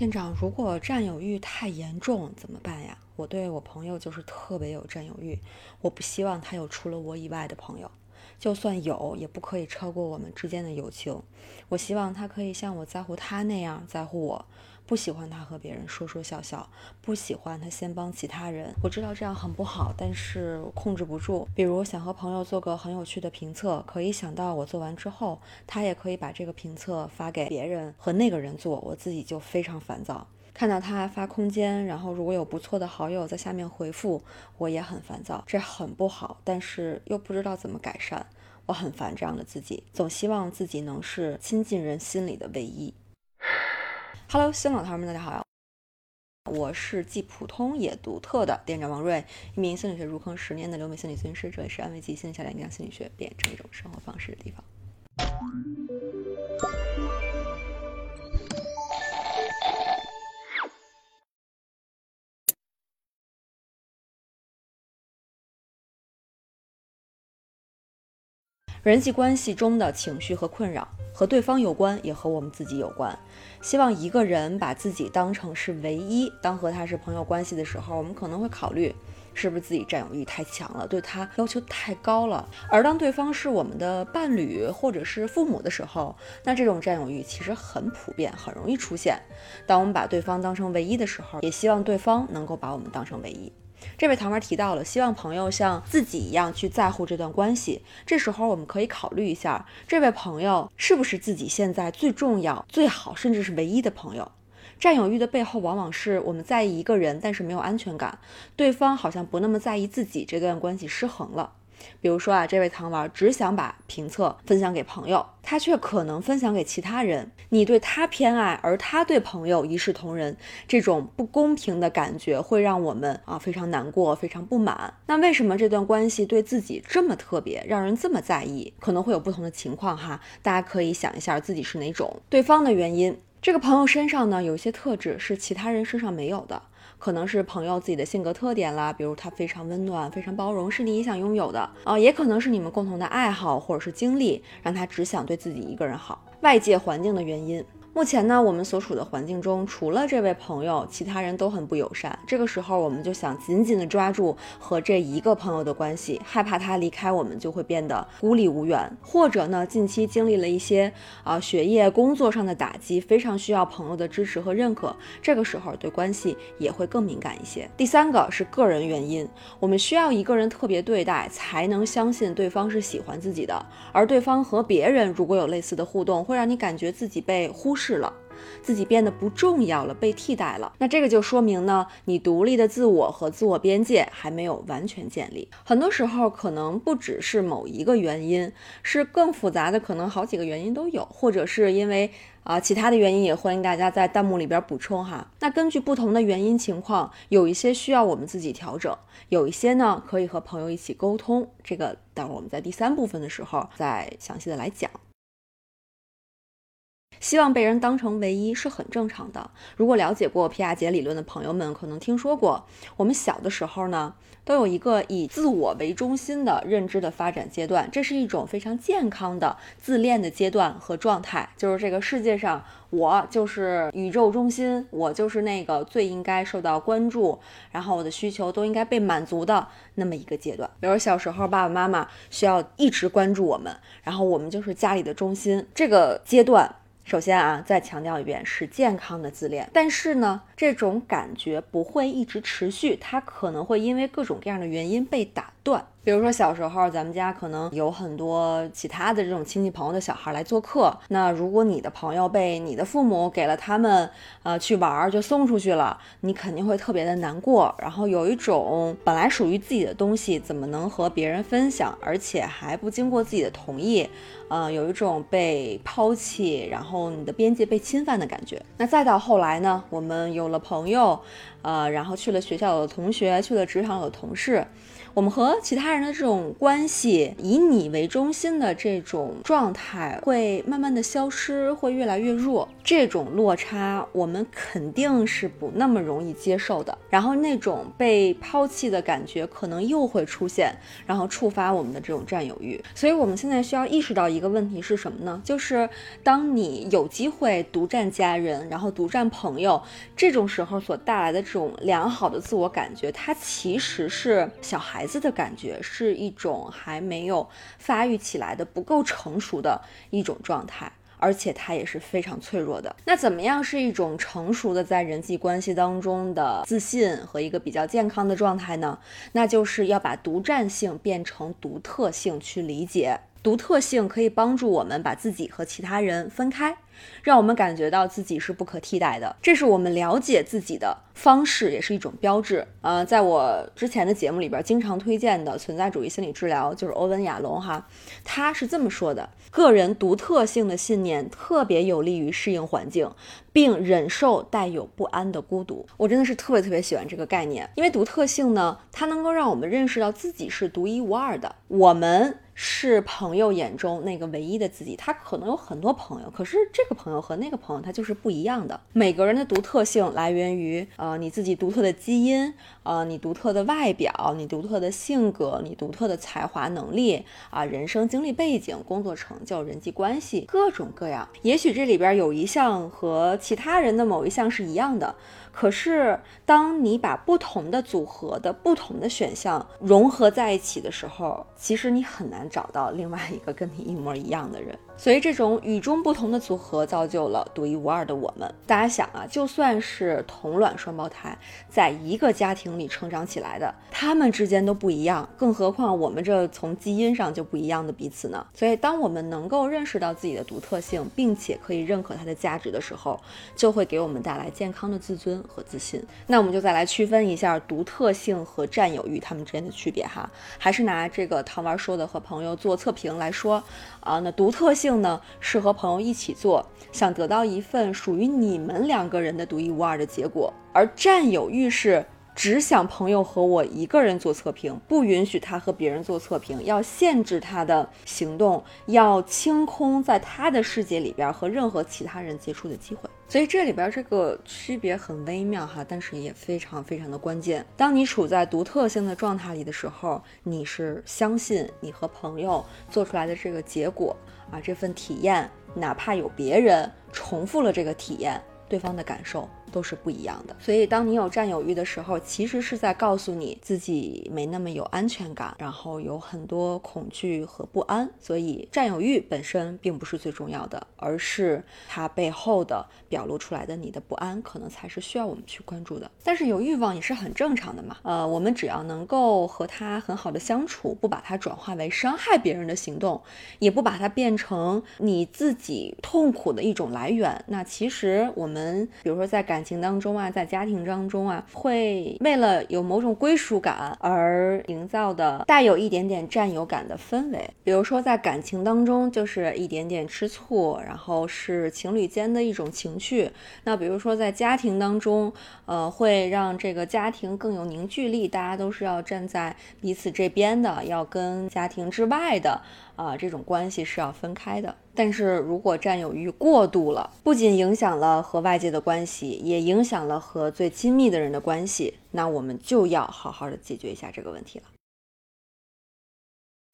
店长，如果占有欲太严重怎么办呀？我对我朋友就是特别有占有欲，我不希望他有除了我以外的朋友。就算有，也不可以超过我们之间的友情。我希望他可以像我在乎他那样在乎我，不喜欢他和别人说说笑笑，不喜欢他先帮其他人。我知道这样很不好，但是控制不住。比如想和朋友做个很有趣的评测，可以想到我做完之后，他也可以把这个评测发给别人和那个人做，我自己就非常烦躁。看到他发空间，然后如果有不错的好友在下面回复，我也很烦躁，这很不好，但是又不知道怎么改善，我很烦这样的自己，总希望自己能是亲近人心里的唯一。Hello，新老头们，大家好呀，我是既普通也独特的店长王瑞，一名心理学入坑十年的留美心理咨询师，这里是安慰剂心理小点将心理学变成一种生活方式的地方。人际关系中的情绪和困扰和对方有关，也和我们自己有关。希望一个人把自己当成是唯一，当和他是朋友关系的时候，我们可能会考虑是不是自己占有欲太强了，对他要求太高了。而当对方是我们的伴侣或者是父母的时候，那这种占有欲其实很普遍，很容易出现。当我们把对方当成唯一的时候，也希望对方能够把我们当成唯一。这位糖丸提到了，希望朋友像自己一样去在乎这段关系。这时候我们可以考虑一下，这位朋友是不是自己现在最重要、最好，甚至是唯一的朋友？占有欲的背后，往往是我们在意一个人，但是没有安全感，对方好像不那么在意自己，这段关系失衡了。比如说啊，这位糖丸只想把评测分享给朋友，他却可能分享给其他人。你对他偏爱，而他对朋友一视同仁，这种不公平的感觉会让我们啊非常难过，非常不满。那为什么这段关系对自己这么特别，让人这么在意？可能会有不同的情况哈，大家可以想一下自己是哪种。对方的原因，这个朋友身上呢有一些特质是其他人身上没有的。可能是朋友自己的性格特点啦，比如他非常温暖、非常包容，是你也想拥有的哦，也可能是你们共同的爱好或者是经历，让他只想对自己一个人好。外界环境的原因。目前呢，我们所处的环境中，除了这位朋友，其他人都很不友善。这个时候，我们就想紧紧的抓住和这一个朋友的关系，害怕他离开我们就会变得孤立无援。或者呢，近期经历了一些啊学业、工作上的打击，非常需要朋友的支持和认可。这个时候，对关系也会更敏感一些。第三个是个人原因，我们需要一个人特别对待，才能相信对方是喜欢自己的。而对方和别人如果有类似的互动，会让你感觉自己被忽视。是了，自己变得不重要了，被替代了。那这个就说明呢，你独立的自我和自我边界还没有完全建立。很多时候可能不只是某一个原因，是更复杂的，可能好几个原因都有，或者是因为啊其他的原因，也欢迎大家在弹幕里边补充哈。那根据不同的原因情况，有一些需要我们自己调整，有一些呢可以和朋友一起沟通。这个待会儿我们在第三部分的时候再详细的来讲。希望被人当成唯一是很正常的。如果了解过皮亚杰理论的朋友们，可能听说过，我们小的时候呢，都有一个以自我为中心的认知的发展阶段，这是一种非常健康的自恋的阶段和状态。就是这个世界上，我就是宇宙中心，我就是那个最应该受到关注，然后我的需求都应该被满足的那么一个阶段。比如小时候，爸爸妈妈需要一直关注我们，然后我们就是家里的中心。这个阶段。首先啊，再强调一遍，是健康的自恋。但是呢，这种感觉不会一直持续，它可能会因为各种各样的原因被打比如说小时候，咱们家可能有很多其他的这种亲戚朋友的小孩来做客。那如果你的朋友被你的父母给了他们，呃，去玩儿就送出去了，你肯定会特别的难过。然后有一种本来属于自己的东西，怎么能和别人分享，而且还不经过自己的同意，呃，有一种被抛弃，然后你的边界被侵犯的感觉。那再到后来呢，我们有了朋友，呃，然后去了学校有同学，去了职场有同事，我们和其他。人的这种关系，以你为中心的这种状态会慢慢的消失，会越来越弱。这种落差，我们肯定是不那么容易接受的。然后那种被抛弃的感觉可能又会出现，然后触发我们的这种占有欲。所以，我们现在需要意识到一个问题是什么呢？就是当你有机会独占家人，然后独占朋友，这种时候所带来的这种良好的自我感觉，它其实是小孩 孩子的感觉，是一种还没有发育起来的、不够成熟的一种状态。而且他也是非常脆弱的。那怎么样是一种成熟的在人际关系当中的自信和一个比较健康的状态呢？那就是要把独占性变成独特性去理解。独特性可以帮助我们把自己和其他人分开，让我们感觉到自己是不可替代的。这是我们了解自己的方式，也是一种标志。呃，在我之前的节目里边，经常推荐的存在主义心理治疗，就是欧文亚龙哈，他是这么说的：个人独特性的信念特别有利于适应环境，并忍受带有不安的孤独。我真的是特别特别喜欢这个概念，因为独特性呢，它能够让我们认识到自己是独一无二的。我们。是朋友眼中那个唯一的自己，他可能有很多朋友，可是这个朋友和那个朋友他就是不一样的。每个人的独特性来源于呃你自己独特的基因，呃你独特的外表，你独特的性格，你独特的才华能力啊，人生经历背景、工作成就、人际关系，各种各样。也许这里边有一项和其他人的某一项是一样的。可是，当你把不同的组合的不同的选项融合在一起的时候，其实你很难找到另外一个跟你一模一样的人。所以，这种与众不同的组合造就了独一无二的我们。大家想啊，就算是同卵双胞胎，在一个家庭里成长起来的，他们之间都不一样，更何况我们这从基因上就不一样的彼此呢？所以，当我们能够认识到自己的独特性，并且可以认可它的价值的时候，就会给我们带来健康的自尊和自信。那我们就再来区分一下独特性和占有欲它们之间的区别哈。还是拿这个糖丸说的和朋友做测评来说啊，那独特性。呢，是和朋友一起做，想得到一份属于你们两个人的独一无二的结果；而占有欲是只想朋友和我一个人做测评，不允许他和别人做测评，要限制他的行动，要清空在他的世界里边和任何其他人接触的机会。所以这里边这个区别很微妙哈，但是也非常非常的关键。当你处在独特性的状态里的时候，你是相信你和朋友做出来的这个结果。啊，这份体验，哪怕有别人重复了这个体验，对方的感受。都是不一样的，所以当你有占有欲的时候，其实是在告诉你自己没那么有安全感，然后有很多恐惧和不安。所以占有欲本身并不是最重要的，而是它背后的表露出来的你的不安，可能才是需要我们去关注的。但是有欲望也是很正常的嘛，呃，我们只要能够和他很好的相处，不把它转化为伤害别人的行动，也不把它变成你自己痛苦的一种来源，那其实我们比如说在感感情当中啊，在家庭当中啊，会为了有某种归属感而营造的带有一点点占有感的氛围。比如说，在感情当中，就是一点点吃醋，然后是情侣间的一种情绪。那比如说，在家庭当中，呃，会让这个家庭更有凝聚力，大家都是要站在彼此这边的，要跟家庭之外的。啊，这种关系是要分开的。但是如果占有欲过度了，不仅影响了和外界的关系，也影响了和最亲密的人的关系，那我们就要好好的解决一下这个问题了。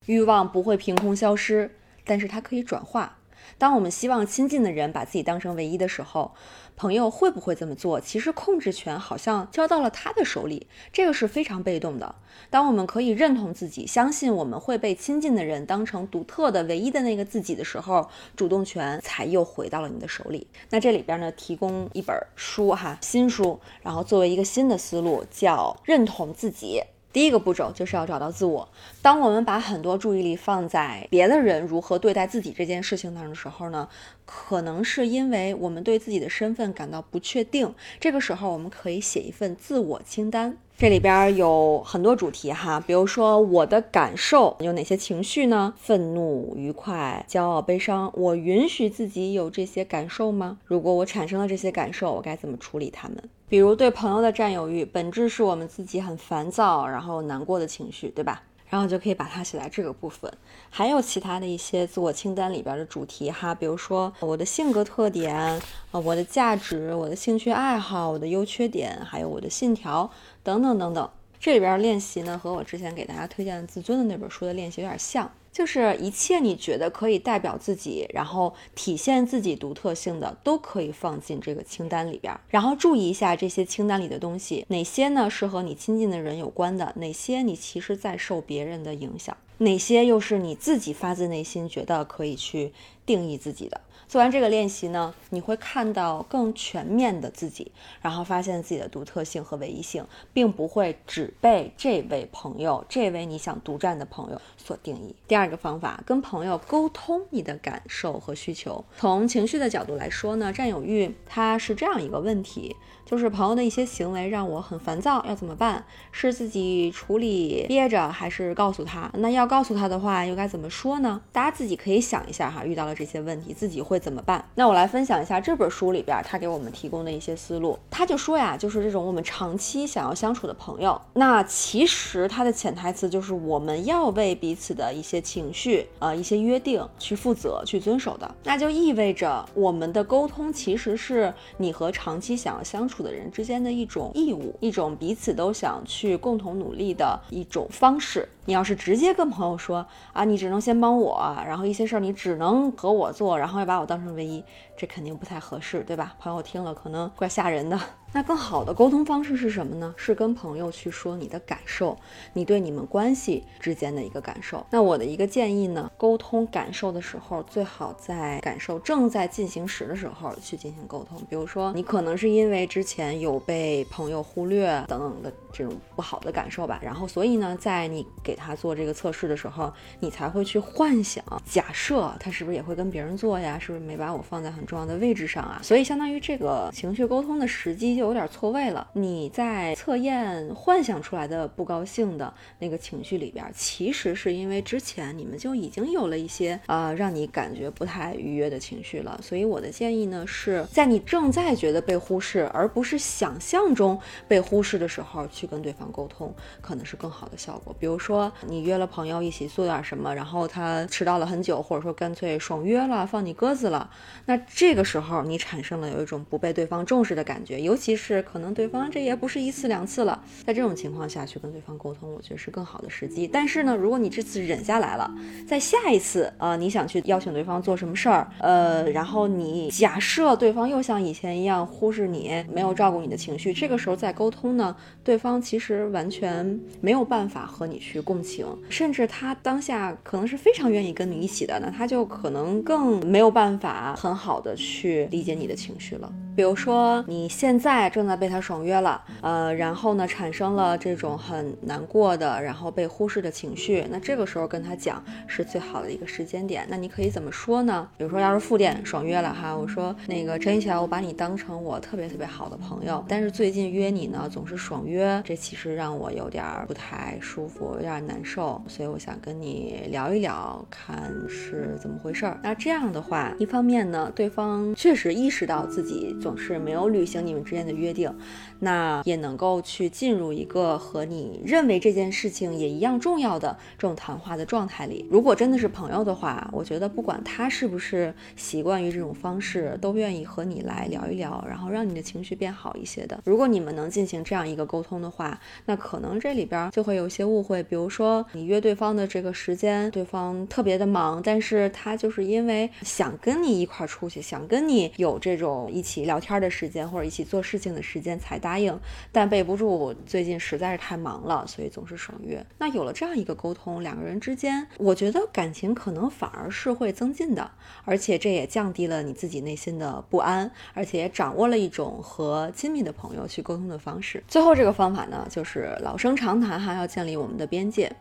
欲望不会凭空消失，但是它可以转化。当我们希望亲近的人把自己当成唯一的时候，朋友会不会这么做？其实控制权好像交到了他的手里，这个是非常被动的。当我们可以认同自己，相信我们会被亲近的人当成独特的、唯一的那个自己的时候，主动权才又回到了你的手里。那这里边呢，提供一本书哈，新书，然后作为一个新的思路，叫认同自己。第一个步骤就是要找到自我。当我们把很多注意力放在别的人如何对待自己这件事情上的时候呢，可能是因为我们对自己的身份感到不确定。这个时候，我们可以写一份自我清单。这里边有很多主题哈，比如说我的感受有哪些情绪呢？愤怒、愉快、骄傲、悲伤，我允许自己有这些感受吗？如果我产生了这些感受，我该怎么处理它们？比如对朋友的占有欲，本质是我们自己很烦躁，然后难过的情绪，对吧？然后就可以把它写在这个部分。还有其他的一些自我清单里边的主题哈，比如说我的性格特点，呃，我的价值，我的兴趣爱好，我的优缺点，还有我的信条等等等等。这里边练习呢，和我之前给大家推荐的自尊的那本书的练习有点像。就是一切你觉得可以代表自己，然后体现自己独特性的，都可以放进这个清单里边。然后注意一下这些清单里的东西，哪些呢是和你亲近的人有关的，哪些你其实在受别人的影响，哪些又是你自己发自内心觉得可以去定义自己的。做完这个练习呢，你会看到更全面的自己，然后发现自己的独特性和唯一性，并不会只被这位朋友、这位你想独占的朋友所定义。第二个方法，跟朋友沟通你的感受和需求。从情绪的角度来说呢，占有欲它是这样一个问题。就是朋友的一些行为让我很烦躁，要怎么办？是自己处理憋着，还是告诉他？那要告诉他的话，又该怎么说呢？大家自己可以想一下哈，遇到了这些问题，自己会怎么办？那我来分享一下这本书里边他给我们提供的一些思路。他就说呀，就是这种我们长期想要相处的朋友，那其实他的潜台词就是我们要为彼此的一些情绪啊、一些约定去负责、去遵守的。那就意味着我们的沟通其实是你和长期想要相处。处的人之间的一种义务，一种彼此都想去共同努力的一种方式。你要是直接跟朋友说啊，你只能先帮我，然后一些事儿你只能和我做，然后要把把我当成唯一，这肯定不太合适，对吧？朋友听了可能怪吓人的。那更好的沟通方式是什么呢？是跟朋友去说你的感受，你对你们关系之间的一个感受。那我的一个建议呢，沟通感受的时候，最好在感受正在进行时的时候去进行沟通。比如说，你可能是因为之前有被朋友忽略等等的这种不好的感受吧，然后所以呢，在你给他做这个测试的时候，你才会去幻想、假设他是不是也会跟别人做呀？是不是没把我放在很重要的位置上啊？所以相当于这个情绪沟通的时机就。有点错位了。你在测验幻想出来的不高兴的那个情绪里边，其实是因为之前你们就已经有了一些呃让你感觉不太愉悦的情绪了。所以我的建议呢，是在你正在觉得被忽视，而不是想象中被忽视的时候，去跟对方沟通，可能是更好的效果。比如说你约了朋友一起做点什么，然后他迟到了很久，或者说干脆爽约了，放你鸽子了，那这个时候你产生了有一种不被对方重视的感觉，尤其。是可能对方这也不是一次两次了，在这种情况下去跟对方沟通，我觉得是更好的时机。但是呢，如果你这次忍下来了，在下一次啊，你想去邀请对方做什么事儿，呃，然后你假设对方又像以前一样忽视你，没有照顾你的情绪，这个时候再沟通呢，对方其实完全没有办法和你去共情，甚至他当下可能是非常愿意跟你一起的，那他就可能更没有办法很好的去理解你的情绪了。比如说你现在。正在被他爽约了，呃，然后呢，产生了这种很难过的，然后被忽视的情绪。那这个时候跟他讲是最好的一个时间点。那你可以怎么说呢？比如说，要是复电爽约了哈，我说那个陈一桥，我把你当成我特别特别好的朋友，但是最近约你呢总是爽约，这其实让我有点不太舒服，有点难受，所以我想跟你聊一聊，看是怎么回事儿。那这样的话，一方面呢，对方确实意识到自己总是没有履行你们之间的。约定，那也能够去进入一个和你认为这件事情也一样重要的这种谈话的状态里。如果真的是朋友的话，我觉得不管他是不是习惯于这种方式，都愿意和你来聊一聊，然后让你的情绪变好一些的。如果你们能进行这样一个沟通的话，那可能这里边就会有些误会，比如说你约对方的这个时间，对方特别的忙，但是他就是因为想跟你一块出去，想跟你有这种一起聊聊天的时间，或者一起做事情。的时间才答应，但备不住最近实在是太忙了，所以总是爽约。那有了这样一个沟通，两个人之间，我觉得感情可能反而是会增进的，而且这也降低了你自己内心的不安，而且也掌握了一种和亲密的朋友去沟通的方式。最后这个方法呢，就是老生常谈哈，要建立我们的边界。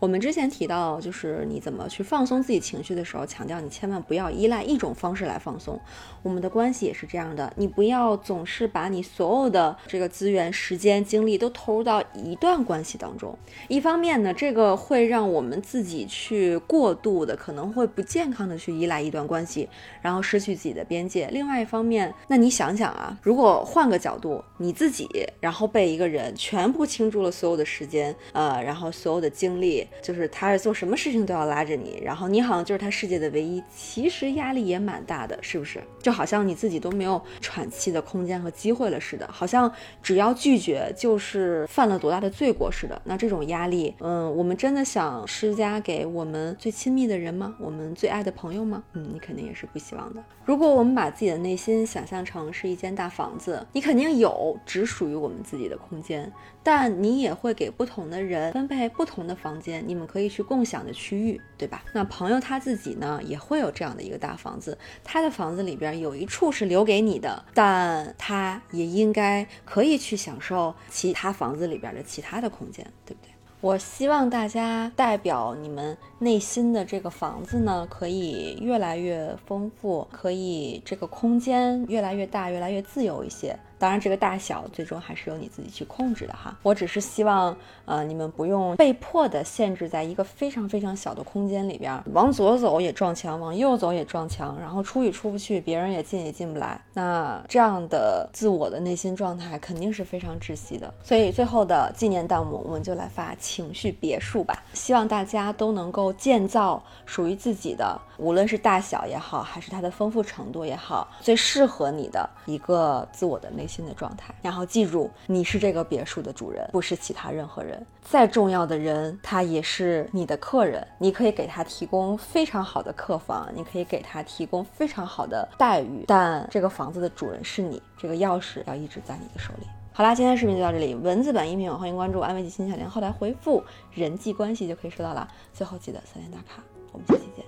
我们之前提到，就是你怎么去放松自己情绪的时候，强调你千万不要依赖一种方式来放松。我们的关系也是这样的，你不要总是把你所有的这个资源、时间、精力都投入到一段关系当中。一方面呢，这个会让我们自己去过度的，可能会不健康的去依赖一段关系，然后失去自己的边界。另外一方面，那你想想啊，如果换个角度，你自己然后被一个人全部倾注了所有的时间，呃，然后所有的精力，就是他是做什么事情都要拉着你，然后你好像就是他世界的唯一，其实压力也蛮大的，是不是？就好像你自己都没有喘气的空间和机会了似的，好像只要拒绝就是犯了多大的罪过似的。那这种压力，嗯，我们真的想施加给我们最亲密的人吗？我们最爱的朋友吗？嗯，你肯定也是不希望的。如果我们把自己的内心想象成是一间大房子，你肯定有只属于我们自己的空间，但你也会给不同的人分配不同的房间，你们可以去共享的区域，对吧？那朋友他自己呢，也会有这样的一个大房子，他的房子里边有一处是留给你的，但他也应该可以去享受其他房子里边的其他的空间，对不对？我希望大家代表你们内心的这个房子呢，可以越来越丰富，可以这个空间越来越大，越来越自由一些。当然，这个大小最终还是由你自己去控制的哈。我只是希望，呃，你们不用被迫的限制在一个非常非常小的空间里边，往左走也撞墙，往右走也撞墙，然后出也出不去，别人也进也进不来。那这样的自我的内心状态肯定是非常窒息的。所以最后的纪念弹幕，我们就来发情绪别墅吧。希望大家都能够建造属于自己的，无论是大小也好，还是它的丰富程度也好，最适合你的一个自我的内。新的状态，然后记住，你是这个别墅的主人，不是其他任何人。再重要的人，他也是你的客人，你可以给他提供非常好的客房，你可以给他提供非常好的待遇，但这个房子的主人是你，这个钥匙要一直在你的手里。好啦，今天视频就到这里，文字版音频欢迎关注安慰剂新小莲，后台回复人际关系就可以收到了。最后记得三连打卡，我们下期见，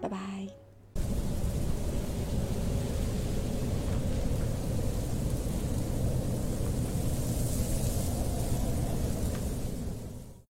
拜拜。